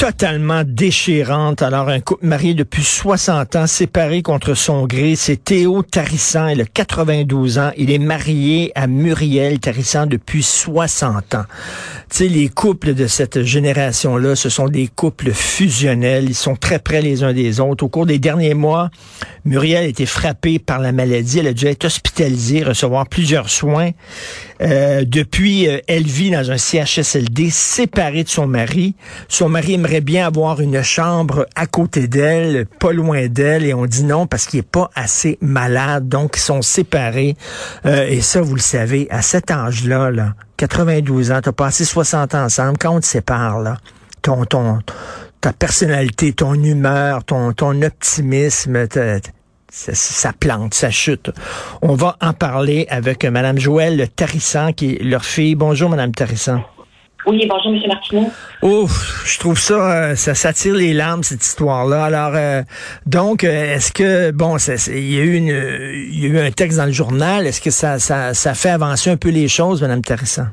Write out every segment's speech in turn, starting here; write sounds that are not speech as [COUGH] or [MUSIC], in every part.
totalement déchirante. Alors, un couple marié depuis 60 ans, séparé contre son gré, c'est Théo Tarissan, il a 92 ans. Il est marié à Muriel Tarissan depuis 60 ans. Tu sais, les couples de cette génération-là, ce sont des couples fusionnels. Ils sont très près les uns des autres. Au cours des derniers mois, Muriel a été frappée par la maladie. Elle a dû être hospitalisée, recevoir plusieurs soins. Euh, depuis, euh, elle vit dans un CHSLD séparée de son mari. Son mari aimerait bien avoir une chambre à côté d'elle, pas loin d'elle, et on dit non parce qu'il est pas assez malade. Donc, ils sont séparés. Euh, et ça, vous le savez, à cet âge-là, là, 92 ans, t'as passé 60 ans ensemble, quand on te sépare, ton, ton, ta personnalité, ton humeur, ton, ton optimisme, ça, plante, ça chute. On va en parler avec Mme Joëlle Tarissan, qui est leur fille. Bonjour, Mme Tarissan. Oui, bonjour, M. Martineau. Ouf, je trouve ça, euh, ça s'attire les larmes, cette histoire-là. Alors, euh, donc, euh, est-ce que, bon, il y, a eu une, y a eu un texte dans le journal. Est-ce que ça, ça, ça fait avancer un peu les choses, Mme Tarissan?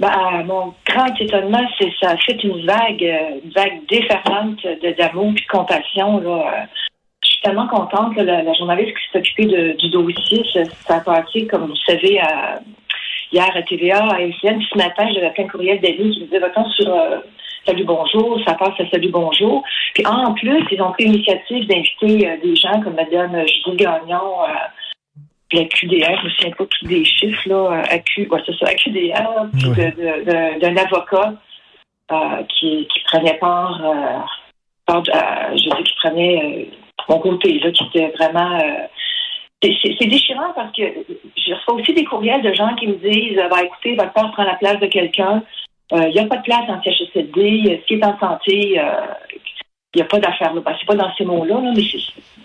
Ben, mon grand étonnement, c'est ça a fait une vague, une vague déferlante d'amour et de compassion. Là suis tellement contente. que la, journaliste qui s'est occupée du dossier, ça, a passé, comme vous savez, hier à TVA, à LCN. Ce matin, j'avais plein de courriels d'amis qui me disaient, va sur euh, Salut Bonjour, ça passe à Salut Bonjour. Puis en plus, ils ont pris l'initiative d'inviter euh, des gens comme Mme Julie Gagnon, euh, la QDR, je ne me souviens pas tous des chiffres, là, AQ, ouais, c'est ça, AQDR, puis d'un avocat qui, qui prenait part, part je dis qui prenait mon côté, là, qui était vraiment. Euh, c'est déchirant parce que je reçois aussi des courriels de gens qui me disent bah, écoutez, votre père prend la place de quelqu'un. Euh, il n'y a pas de place en CHSLD. S'il est en santé, euh, il n'y a pas d'affaire là. Ben, c'est pas dans ces mots-là, mais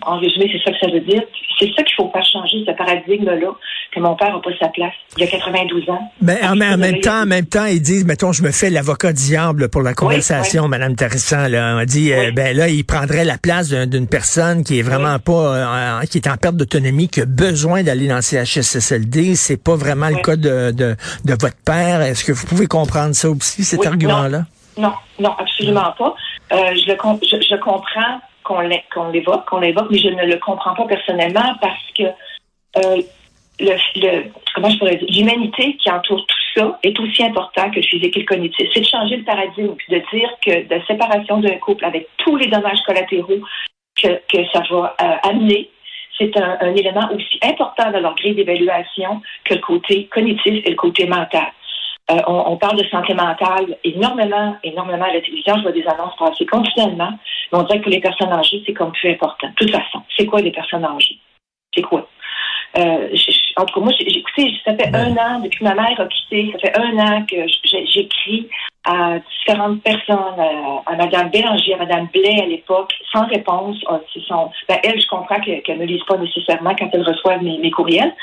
en résumé, c'est ça que ça veut dire. C'est ça qu'il faut pas changer, ce paradigme-là, que mon père n'a pas sa place. Il a 92 ans. Ben, en, même temps, en même temps, ils disent, mettons, je me fais l'avocat diable pour la conversation, Mme Madame Tarissan. Là. On dit, euh, ben là, il prendrait la place d'une personne qui est vraiment pas, euh, qui est en perte d'autonomie, qui a besoin d'aller dans le CHSLD. C'est pas vraiment le cas de, de, de, votre père. Est-ce que vous pouvez comprendre ça aussi, cet argument-là? Non, non, absolument pas. Euh, je, le, je, je comprends qu'on l'évoque, qu'on l'évoque, mais je ne le comprends pas personnellement parce que euh, le, le, comment je pourrais dire, l'humanité qui entoure tout ça est aussi important que le physique et le cognitif. C'est de changer le paradigme, de dire que la séparation d'un couple avec tous les dommages collatéraux que, que ça va euh, amener, c'est un, un, élément aussi important dans leur grille d'évaluation que le côté cognitif et le côté mental. Euh, on, parle de santé mentale énormément, énormément à la télévision. Je vois des annonces passer continuellement. Mais on dirait que les personnes âgées, c'est comme plus important. De toute façon, c'est quoi les personnes âgées? C'est quoi? Euh, en tout cas, moi, j'ai écouté, ça fait un an depuis que ma mère a quitté, ça fait un an que j'écris à différentes personnes, à, Mme Bélanger, à Mme Blais à l'époque, sans réponse. Ah, ben, elle, je comprends qu'elle ne lise pas nécessairement quand elle reçoit mes courriels.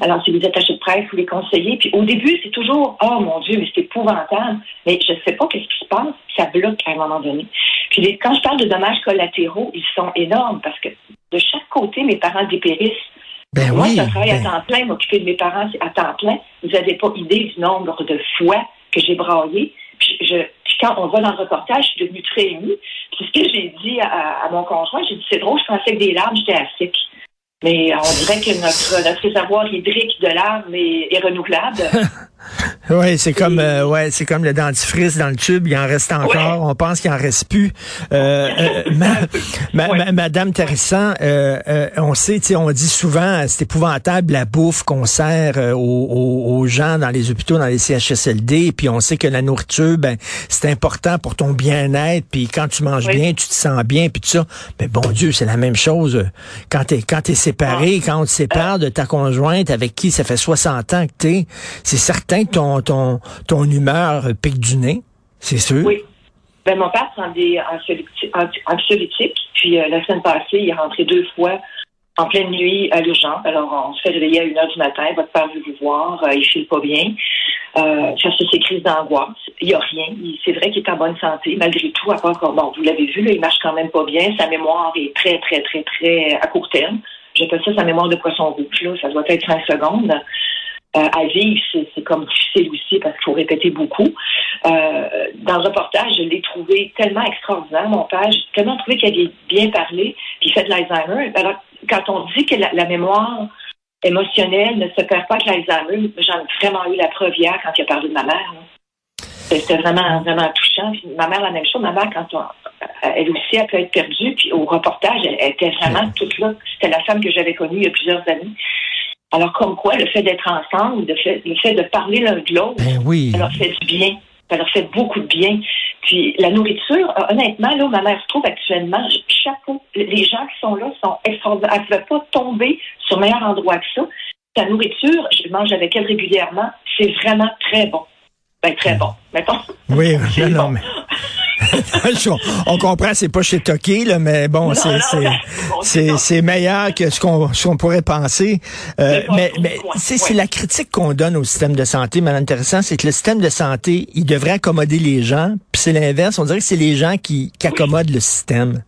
Alors, vous êtes attachés de presse, vous les conseillez. Puis au début, c'est toujours Oh mon Dieu, mais c'est épouvantable. Mais je ne sais pas qu'est-ce qui se passe. Ça bloque à un moment donné. Puis quand je parle de dommages collatéraux, ils sont énormes parce que de chaque côté, mes parents dépérissent. Ben Moi, oui, je travaille ben à temps plein, m'occuper de mes parents à temps plein. Vous n'avez pas idée du nombre de fois que j'ai braillé. Puis, je, quand on va dans le reportage, je suis devenue très émue. Puis ce que j'ai dit à, mon conjoint, j'ai dit c'est drôle, je pensais que des larmes, j'étais à sec. Mais on dirait que notre, notre réservoir hydrique de larmes est, renouvelable. [LAUGHS] Oui, c'est comme euh, ouais, c'est comme le dentifrice dans le tube, il en reste encore. On pense qu'il en reste plus. Euh, euh Madame Tarissan, euh, on sait, on dit souvent, c'est épouvantable la bouffe qu'on sert aux, gens dans les hôpitaux, dans les CHSLD. Puis on sait que la nourriture, ben, c'est important pour ton bien-être. Puis quand tu manges bien, tu te sens bien, puis tout ça. Mais bon Dieu, c'est la même chose quand t'es quand t'es séparé, ah. quand on te sépare de ta conjointe avec qui ça fait 60 ans que t'es. C'est certain que ton ton, humeur pique du nez, c'est sûr. Oui. Ben, mon père prend des anxiolytiques, puis euh, la semaine passée, il est rentré deux fois en pleine nuit à l'urgence. Alors, on se fait réveiller à 1 heure du matin, votre père veut vous voir, euh, il file pas bien. Euh, se ses crises d'angoisse. Il n'y a rien. C'est vrai qu'il est en bonne santé, malgré tout, à part bon, vous l'avez vu, là, il marche quand même pas bien. Sa mémoire est très, très, très, très à court terme. J'appelle ça sa mémoire de poisson rouge, là. Ça doit être 5 secondes. Euh, à vivre, c'est comme difficile aussi parce qu'il faut répéter beaucoup. Euh, dans le reportage, je l'ai trouvé tellement extraordinaire, mon père. J'ai tellement trouvé qu'il avait bien parlé, puis fait de l'Alzheimer. Alors, quand on dit que la, mémoire émotionnelle ne se perd pas avec l'Alzheimer, j'en ai vraiment eu la preuve hier quand il a parlé de ma mère. C'était vraiment, vraiment touchant. ma mère, la même chose. Ma mère, quand elle aussi, elle peut être perdue. Puis au reportage, elle était vraiment toute là. C'était la femme que j'avais connue il y a plusieurs années. Alors, comme quoi, le fait d'être ensemble, le fait, le fait de parler l'un de l'autre, ben oui. ça leur fait du bien. Ça leur fait beaucoup de bien. Puis la nourriture, euh, honnêtement, là où ma mère se trouve actuellement, chapeau. Les gens qui sont là sont extraordinaires. Elle ne pouvait pas tomber sur meilleur endroit que ça. Sa nourriture, je mange avec elle régulièrement. C'est vraiment très bon. Ben, très bon, mettons. Oui, [LAUGHS] non, mais... [LAUGHS] [LAUGHS] on comprend, c'est pas chez Toki, là, mais bon, c'est meilleur que ce qu'on pourrait penser. Euh, mais mais c'est la critique qu'on donne au système de santé, Madame Intéressant, c'est que le système de santé, il devrait accommoder les gens, puis c'est l'inverse. On dirait que c'est les gens qui, qui accommodent le système.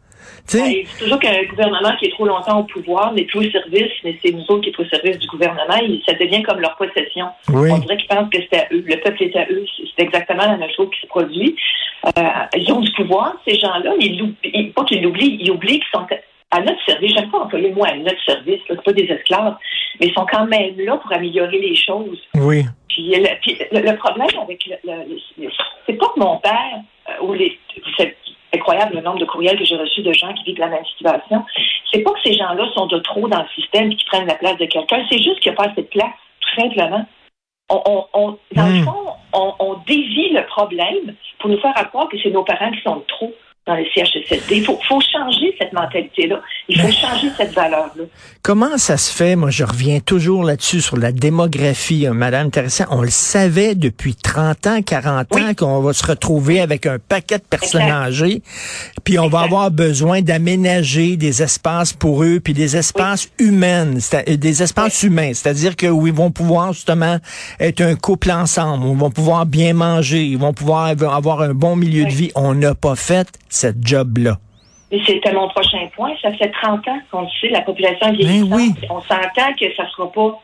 C'est toujours qu'un gouvernement qui est trop longtemps au pouvoir n'est plus au service, mais c'est nous autres qui sommes au service du gouvernement. ça devient comme leur possession. On dirait qu'ils pensent que c'est à eux. Le peuple est à eux. C'est exactement la même chose qui se produit. Euh, ils ont du pouvoir, ces gens-là, mais pas qu'ils l'oublient, ils oublient qu'ils sont à notre service. J'aime pas employer le mot à notre service, c'est pas des esclaves, mais ils sont quand même là pour améliorer les choses. Oui. Puis, le, problème avec le, c'est pas que mon père euh, ou les incroyable le nombre de courriels que j'ai reçus de gens qui vivent la même situation. C'est pas que ces gens-là sont de trop dans le système et qui prennent la place de quelqu'un, c'est juste qu'il n'y a pas de place, tout simplement. On, on, dans le hmm. fond, on, on dévie le problème pour nous faire croire que c'est nos parents qui sont trop dans les CHSLD. Il faut, faut changer cette mentalité-là. Il faut changer cette valeur-là. Comment ça se fait? Moi, je reviens toujours là-dessus, sur la démographie, hein, Madame Teresa. On le savait depuis 30 ans, 40 ans qu'on va se retrouver avec un paquet de personnes âgées, puis on va avoir besoin d'aménager des espaces pour eux, puis des espaces humains, euh, des espaces humains, c'est-à-dire que où ils vont pouvoir justement être un couple ensemble, où ils vont pouvoir bien manger, ils vont pouvoir avoir un bon milieu de vie. On n'a pas fait cette job-là? C'était mon prochain point. Ça fait 30 ans qu'on sait, la population ben vieillissante. On s'entend que ça ne sera pas,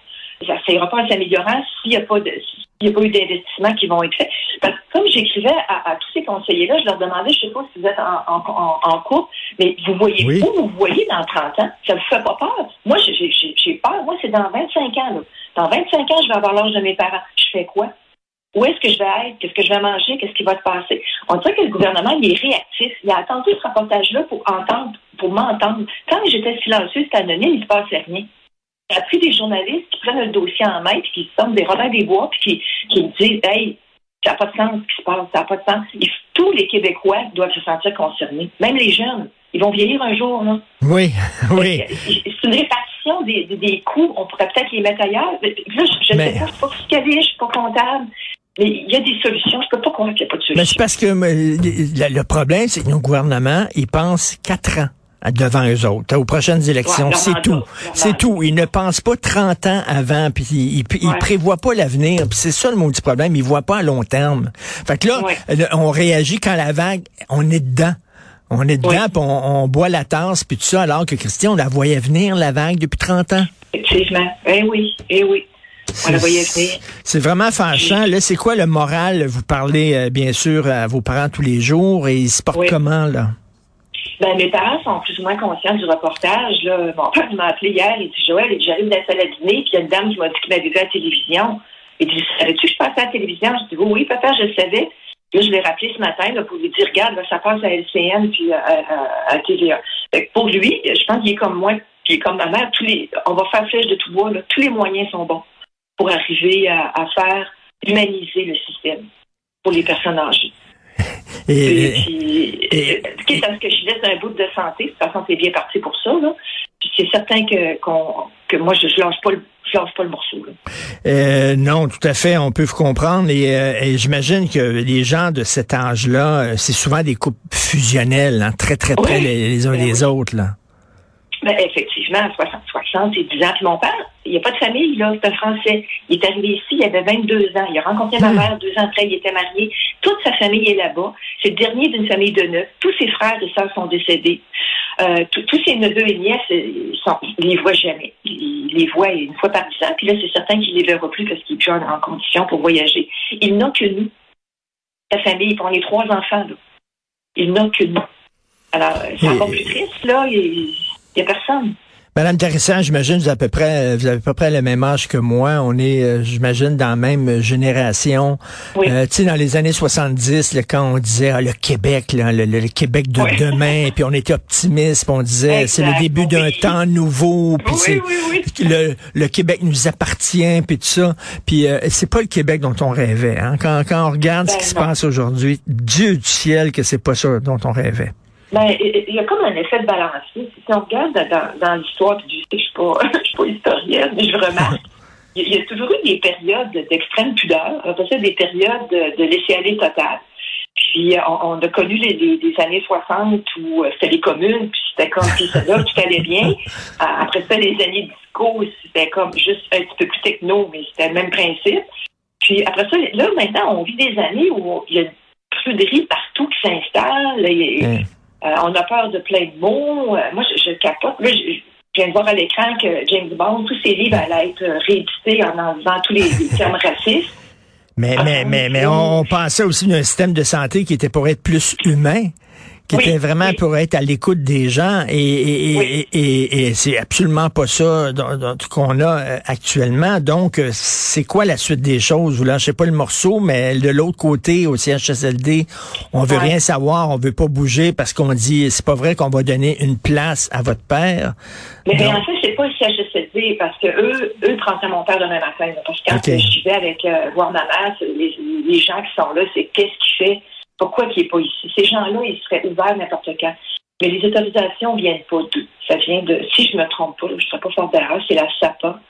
ça ira pas en s'améliorant s'il n'y a pas de, s'il n'y a pas eu d'investissements qui vont être faits. Parce que comme j'écrivais à, tous ces conseillers-là, je leur demandais, je ne sais pas si vous êtes en, en, cours, mais vous voyez où vous voyez dans 30 ans? Ça ne vous fait pas peur? Moi, j'ai peur. Moi, c'est dans 25 ans. Là. Dans 25 ans, je vais avoir l'âge de mes parents. Je fais quoi? Où est-ce que je vais être? Qu'est-ce que je vais manger? Qu'est-ce qui va se passer? On dirait que le gouvernement, il est réactif. Il a attendu ce reportage-là pour entendre, pour m'entendre. Quand j'étais silencieux, c'était anonyme, il ne se passait rien. Il y a pris des journalistes qui prennent le dossier en main, puis qui sortent des Robin des Bois, puis qui, qui me disent Hey, ça n'a pas de sens ce qui se passe, ça n'a pas de sens. tous les Québécois doivent se sentir concernés, même les jeunes. Ils vont vieillir un jour, non? Oui, [LAUGHS] oui. C'est une répartition des, des, coûts. On pourrait peut-être les mettre ailleurs. Là, je ne sais pas, je ne suis pas fiscaliste, je ne suis pas comptable. Mais il y a des solutions. Je peux pas croire qu'il n'y a pas de solution. Mais c'est parce que le, problème, c'est que nos gouvernements, ils pensent quatre ans devant eux autres, aux prochaines élections. c'est tout. C'est tout. Ils ne pensent pas 30 ans avant, puis ils, ils, prévoient pas l'avenir. c'est ça le maudit problème. Ils voient pas à long terme. Fait que là, on réagit quand la vague, on est dedans. On est dedans, puis on, boit la tasse, puis tout ça, alors que Christian, on la voyait venir, la vague, depuis 30 ans. Effectivement. Eh oui, eh oui. C'est vraiment fâchant. Là, c'est quoi le moral? Vous parlez, euh, bien sûr, à vos parents tous les jours et ils se portent comment, là? Ben, mes parents sont plus ou moins conscients du reportage. Là. Mon père m'a appelé hier, il dit Joël, j'arrive d'un salle à dîner, puis il y a une dame qui m'a dit qu'il m'avait vu à la télévision. Il dit, savais-tu que je passais à la télévision? Je dis, oui, papa, je le savais. Là, je l'ai rappelé ce matin là, pour lui dire, regarde, ça passe à LCN puis à, à, à TVA. pour lui, je pense qu'il est comme moi, puis comme ma mère, tous les, on va faire flèche de tout bois, là, tous les moyens sont bons pour arriver à, à faire humaniser le système pour les personnes âgées. Et, puis, et, quitte à ce que je laisse un bout de santé, de toute façon, c'est bien parti pour ça. Là. Puis c'est certain que, que moi, je ne lâche pas le je lâche pas le morceau. Là. Euh, non, tout à fait, on peut vous comprendre. Et, euh, et j'imagine que les gens de cet âge-là, euh, c'est souvent des couples fusionnels, hein, très, très près les, les, uns ben des autres. Là. Ben, effectivement, 60, 60 et 10 ans. Puis mon père, il n'y a pas de famille, là, c'est un Français. Il est arrivé ici, il avait 22 ans. Il a rencontré ma hmm. mère deux ans après, il était marié. Toute sa famille est là-bas. C'est le dernier d'une famille de neuf. Tous ses frères et sœurs sont décédés. Euh, tous ses neveux et nièces, ils, sont, les voient jamais. Il les voit une fois par dix ans. Puis là, c'est certain qu'il les verra plus parce qu'il n'est plus en, condition pour voyager. Il n'a que nous. Sa famille, pour les trois enfants, là. Il n'a que nous. Alors, c'est encore plus triste, là. Il, il n'y a personne. Madame Tarissan, j'imagine vous avez à peu près vous avez à peu près le même âge que moi. On est, euh, j'imagine, dans la même génération. Oui. Euh, tu sais, dans les années 70, là, quand on disait ah, le Québec, là, le, Québec de demain, puis on était optimiste, on disait c'est le début d'un temps nouveau, puis c'est le, le Québec nous appartient, puis tout ça. Puis euh, c'est pas le Québec dont on rêvait. Hein? Quand, quand on regarde ce ben qui se passe aujourd'hui, Dieu du ciel que c'est pas ça dont on rêvait. Ben, il y a comme un effet de balance. Si on regarde dans, dans l'histoire, puis je sais [LAUGHS] je suis, pas historienne, mais je remarque, il y, a toujours eu des périodes d'extrême pudeur, après des périodes de, laisser-aller total. Puis on, a connu les, années 60 où euh, c'était les communes, puis c'était comme, puis là, tout allait bien. Après ça, les années disco, c'était comme juste un petit peu plus techno, mais c'était le même principe. Puis après ça, là, maintenant, on vit des années où il y a une pruderie partout qui s'installe. Euh, on a peur de plein de mots. Euh, moi, je, je capote. Là, je, viens de voir à l'écran que James Bond, tous ses livres allaient être réédités en enlevant tous les, [LAUGHS] termes racistes. Mais, mais, mais, mais on pensait aussi d'un système de santé qui était pour être plus humain qui était vraiment pour être à l'écoute des gens et, et, et, et c'est absolument pas ça qu'on a euh, actuellement. Donc, euh, c'est quoi la suite des choses? Vous lâchez pas le morceau, mais de l'autre côté, au CHSLD, on veut rien savoir, on veut pas bouger parce qu'on dit, c'est pas vrai qu'on va donner une place à votre père. Mais en fait, c'est pas le CHSLD parce que eux, eux prennent mon père demain matin. parce que quand je vais avec euh, voir ma mère, les, les gens qui sont là, c'est qu'est-ce qu'il fait? Pourquoi il n'est pas ici? Ces gens-là, ils seraient ouverts n'importe quand. Mais les autorisations ne viennent pas d'eux. Ça vient de, si je ne me trompe pas, je ne serais pas fort d'erreur, c'est la SAPA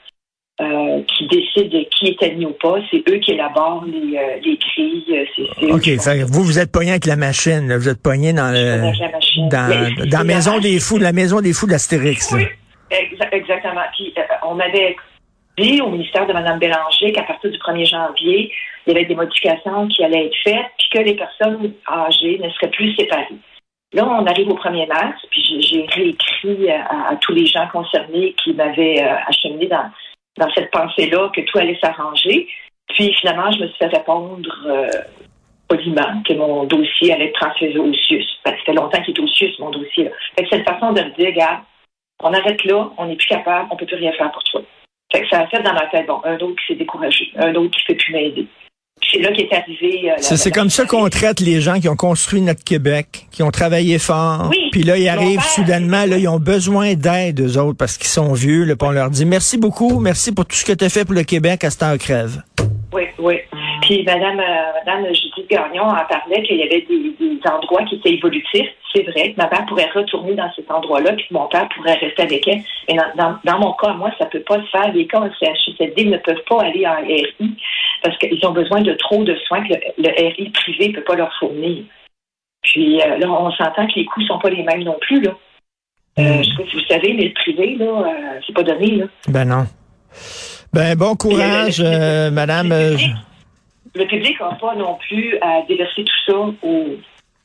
euh, qui décide de qui est admis ou pas. C'est eux qui élaborent les, euh, les grilles. Euh, OK, vous, vous êtes pogné avec la machine. Vous êtes pogné dans, le, dans, dans la maison des fous, la maison des fous d'Astérix. Oui, exactement. Puis on avait dit au ministère de Mme Bélanger qu'à partir du 1er janvier, il y avait des modifications qui allaient être faites, puis que les personnes âgées ne seraient plus séparées. Là, on arrive au 1er mars, puis j'ai réécrit à, tous les gens concernés qui m'avaient euh, acheminé dans, dans cette pensée-là que tout allait s'arranger. Puis finalement, je me suis fait répondre euh, poliment que mon dossier allait être transféré au CIUS. Ça fait longtemps qu'il est au CIUS, mon dossier. Là. Cette façon de me dire, regarde, on arrête là, on n'est plus capable, on peut plus rien faire pour. Fait que ça a fait dans ma tête, bon, un autre qui s'est découragé, un autre qui ne peut plus m'aider c'est là qu'est arrivé. Euh, c'est comme ça qu'on traite les gens qui ont construit notre Québec, qui ont travaillé fort. puis là, ils arrivent soudainement, là, ils ont besoin d'aide, eux autres, parce qu'ils sont vieux. Là, puis on leur dit merci beaucoup, merci pour tout ce que tu as fait pour le Québec à cette heure crève. Oui, oui. Puis Madame, euh, Madame Judith Gagnon en parlait qu'il y avait des, endroits qui étaient évolutifs. C'est vrai que ma mère pourrait retourner dans cet endroit-là, puis mon père pourrait rester avec elle. Mais dans, mon cas, moi, ça peut pas se faire. Les cas en CHSLD ne peuvent pas aller en RI parce qu'ils ont besoin de trop de soins que le, RI privé ne peut pas leur fournir. Puis euh, là, on s'entend que les coûts sont pas les mêmes non plus. Là. Euh, hmm. je sais pas si vous savez, mais le privé, là, euh, c'est pas donné. Là. Ben non. Ben bon courage, Madame. Le public n'a pas non plus à déverser tout ça au,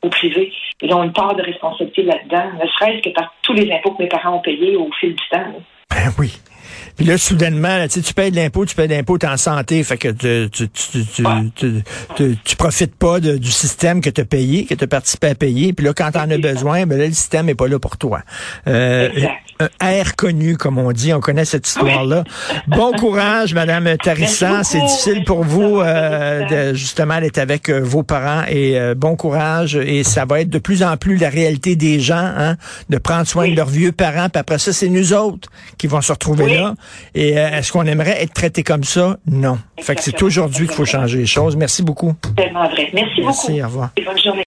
au privé. Ils ont une part de responsabilité là-dedans, ne serait-ce que par tous les impôts que mes parents ont payés au fil du temps. Ben oui. Puis là, soudainement, tu, tu payes de l'impôt, tu payes de l'impôt, tu en santé, fait que tu, tu, tu, profites pas du système que tu as payé, que tu as participé à payer. Puis là, quand tu en as besoin, ben là, le système est pas là pour toi. Euh, air connu, comme on dit. On connaît cette histoire-là. Bon courage, Madame Tarissan. C'est difficile pour vous, euh, de, justement, d'être avec euh, vos parents et euh, bon courage. Et ça va être de plus en plus la réalité des gens, hein, de prendre soin de leurs vieux parents. Puis après ça, c'est nous autres qui vont se retrouver là. Et est-ce qu'on aimerait être traité comme ça? Non. Fait que c'est aujourd'hui qu'il faut changer les choses. Merci beaucoup. Tellement vrai. Merci, Merci beaucoup. au revoir. Et bonne journée.